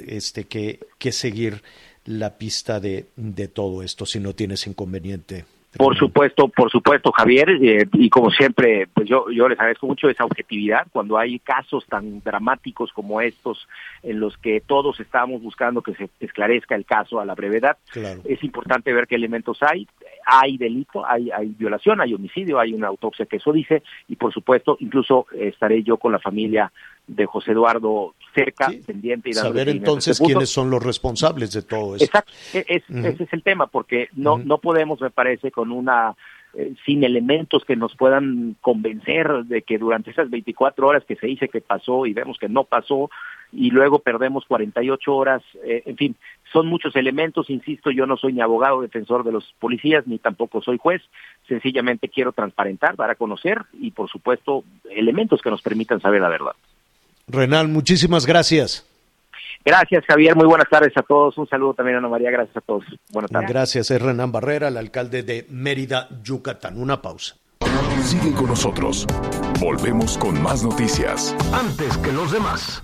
Speaker 1: este, que, que seguir la pista de, de todo esto si no tienes inconveniente.
Speaker 9: Por supuesto, por supuesto, Javier, eh, y como siempre, pues yo, yo les agradezco mucho esa objetividad cuando hay casos tan dramáticos como estos en los que todos estamos buscando que se esclarezca el caso a la brevedad.
Speaker 1: Claro.
Speaker 9: Es importante ver qué elementos hay. Hay delito, hay, hay violación, hay homicidio, hay una autopsia que eso dice, y por supuesto, incluso estaré yo con la familia de José Eduardo cerca, sí, pendiente y
Speaker 1: saber entonces
Speaker 9: este
Speaker 1: quiénes son los responsables de todo esto.
Speaker 9: Exacto, es, uh -huh. ese es el tema, porque no, uh -huh. no podemos, me parece, con una eh, sin elementos que nos puedan convencer de que durante esas 24 horas que se dice que pasó y vemos que no pasó y luego perdemos 48 horas, eh, en fin, son muchos elementos, insisto, yo no soy ni abogado defensor de los policías ni tampoco soy juez, sencillamente quiero transparentar, dar a conocer y por supuesto elementos que nos permitan saber la verdad.
Speaker 1: Renal, muchísimas gracias.
Speaker 9: Gracias, Javier. Muy buenas tardes a todos. Un saludo también a Ana María. Gracias a todos. Buenas tardes.
Speaker 1: Gracias. Es Renan Barrera, el alcalde de Mérida, Yucatán. Una pausa.
Speaker 2: Sigue con nosotros. Volvemos con más noticias.
Speaker 8: Antes que los demás.